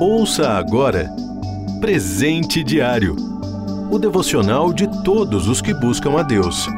Ouça agora Presente Diário o devocional de todos os que buscam a Deus.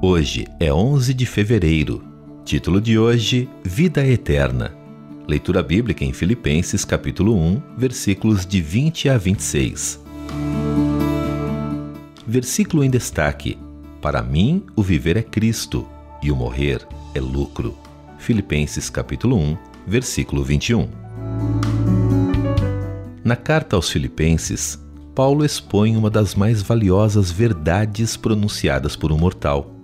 Hoje é 11 de fevereiro. Título de hoje: Vida Eterna. Leitura bíblica em Filipenses, capítulo 1, versículos de 20 a 26. Versículo em destaque: Para mim, o viver é Cristo e o morrer é lucro. Filipenses, capítulo 1, versículo 21. Na carta aos Filipenses, Paulo expõe uma das mais valiosas verdades pronunciadas por um mortal.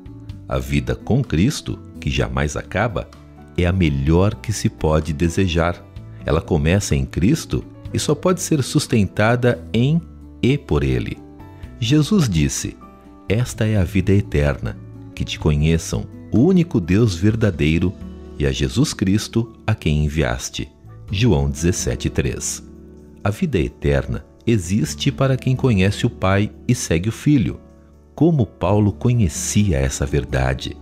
A vida com Cristo, que jamais acaba, é a melhor que se pode desejar. Ela começa em Cristo e só pode ser sustentada em e por Ele. Jesus disse: Esta é a vida eterna, que te conheçam, o único Deus verdadeiro, e a Jesus Cristo a quem enviaste. João 17,3 a vida eterna existe para quem conhece o Pai e segue o Filho. Como Paulo conhecia essa verdade?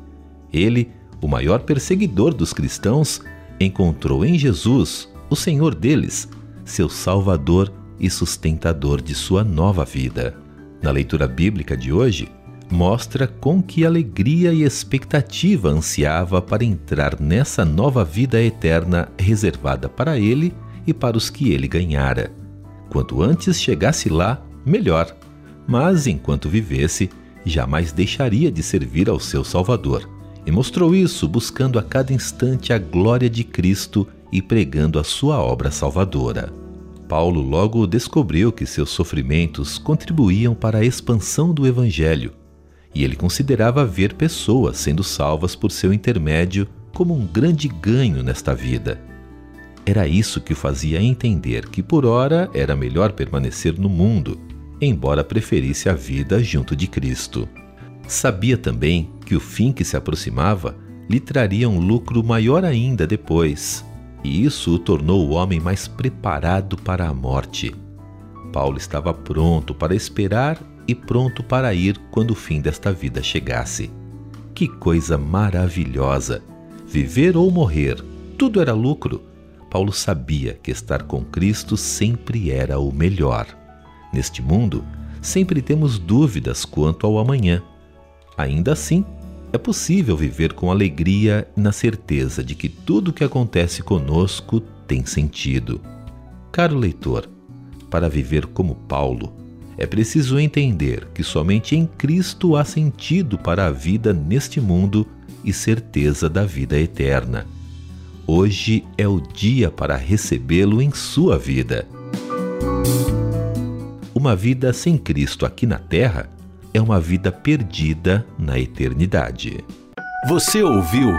Ele, o maior perseguidor dos cristãos, encontrou em Jesus, o Senhor deles, seu Salvador e sustentador de sua nova vida. Na leitura bíblica de hoje, mostra com que alegria e expectativa ansiava para entrar nessa nova vida eterna reservada para ele e para os que ele ganhara. Quanto antes chegasse lá, melhor. Mas enquanto vivesse, jamais deixaria de servir ao seu Salvador. E mostrou isso buscando a cada instante a glória de Cristo e pregando a sua obra salvadora. Paulo logo descobriu que seus sofrimentos contribuíam para a expansão do Evangelho, e ele considerava ver pessoas sendo salvas por seu intermédio como um grande ganho nesta vida. Era isso que o fazia entender que por ora era melhor permanecer no mundo, embora preferisse a vida junto de Cristo. Sabia também que o fim que se aproximava lhe traria um lucro maior ainda depois, e isso o tornou o homem mais preparado para a morte. Paulo estava pronto para esperar e pronto para ir quando o fim desta vida chegasse. Que coisa maravilhosa! Viver ou morrer, tudo era lucro Paulo sabia que estar com Cristo sempre era o melhor. Neste mundo, sempre temos dúvidas quanto ao amanhã. Ainda assim, é possível viver com alegria e na certeza de que tudo o que acontece conosco tem sentido. Caro leitor, para viver como Paulo, é preciso entender que somente em Cristo há sentido para a vida neste mundo e certeza da vida eterna. Hoje é o dia para recebê-lo em sua vida. Uma vida sem Cristo aqui na Terra é uma vida perdida na eternidade. Você ouviu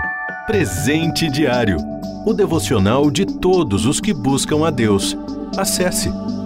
Presente Diário o devocional de todos os que buscam a Deus. Acesse